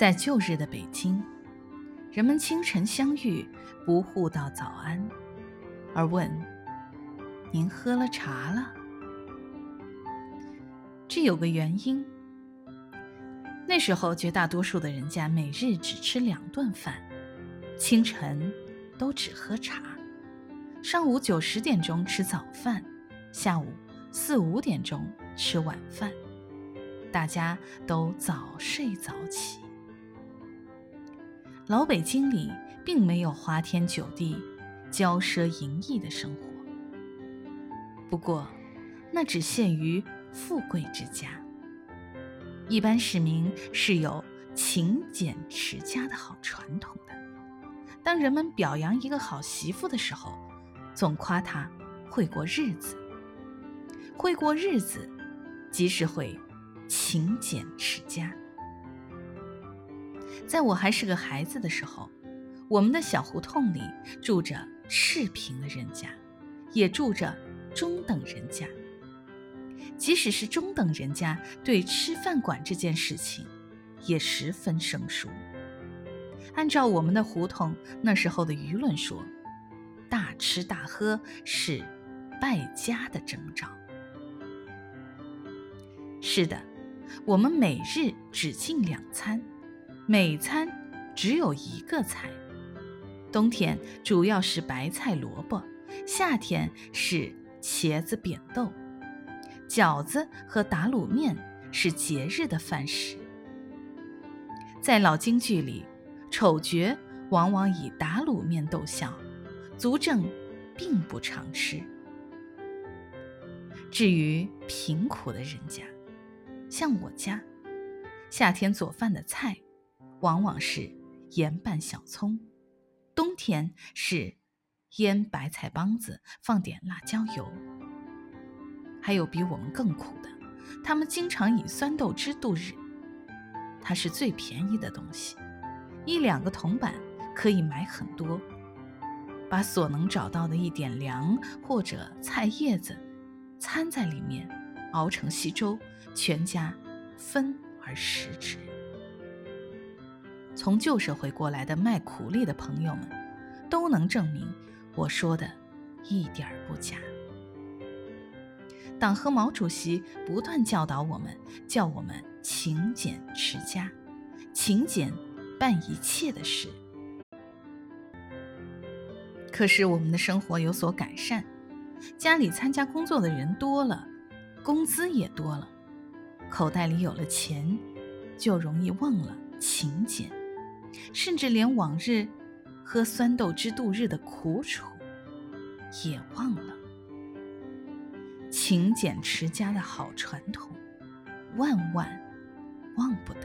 在旧日的北京，人们清晨相遇不互道早安，而问：“您喝了茶了？”这有个原因。那时候绝大多数的人家每日只吃两顿饭，清晨都只喝茶，上午九十点钟吃早饭，下午四五点钟吃晚饭，大家都早睡早起。老北京里并没有花天酒地、骄奢淫逸的生活，不过那只限于富贵之家。一般市民是有勤俭持家的好传统的。当人们表扬一个好媳妇的时候，总夸她会过日子。会过日子，即是会勤俭持家。在我还是个孩子的时候，我们的小胡同里住着赤贫的人家，也住着中等人家。即使是中等人家，对吃饭馆这件事情也十分生疏。按照我们的胡同那时候的舆论说，大吃大喝是败家的征兆。是的，我们每日只进两餐，每餐只有一个菜。冬天主要是白菜萝卜，夏天是茄子扁豆。饺子和打卤面是节日的饭食，在老京剧里，丑角往往以打卤面逗笑，足证并不常吃。至于贫苦的人家，像我家，夏天做饭的菜往往是盐拌小葱，冬天是腌白菜帮子，放点辣椒油。还有比我们更苦的，他们经常以酸豆汁度日。它是最便宜的东西，一两个铜板可以买很多。把所能找到的一点粮或者菜叶子掺在里面，熬成稀粥，全家分而食之。从旧社会过来的卖苦力的朋友们，都能证明我说的一点儿不假。党和毛主席不断教导我们，叫我们勤俭持家，勤俭办一切的事。可是我们的生活有所改善，家里参加工作的人多了，工资也多了，口袋里有了钱，就容易忘了勤俭，甚至连往日喝酸豆汁度日的苦楚也忘了。勤俭持家的好传统，万万忘不得。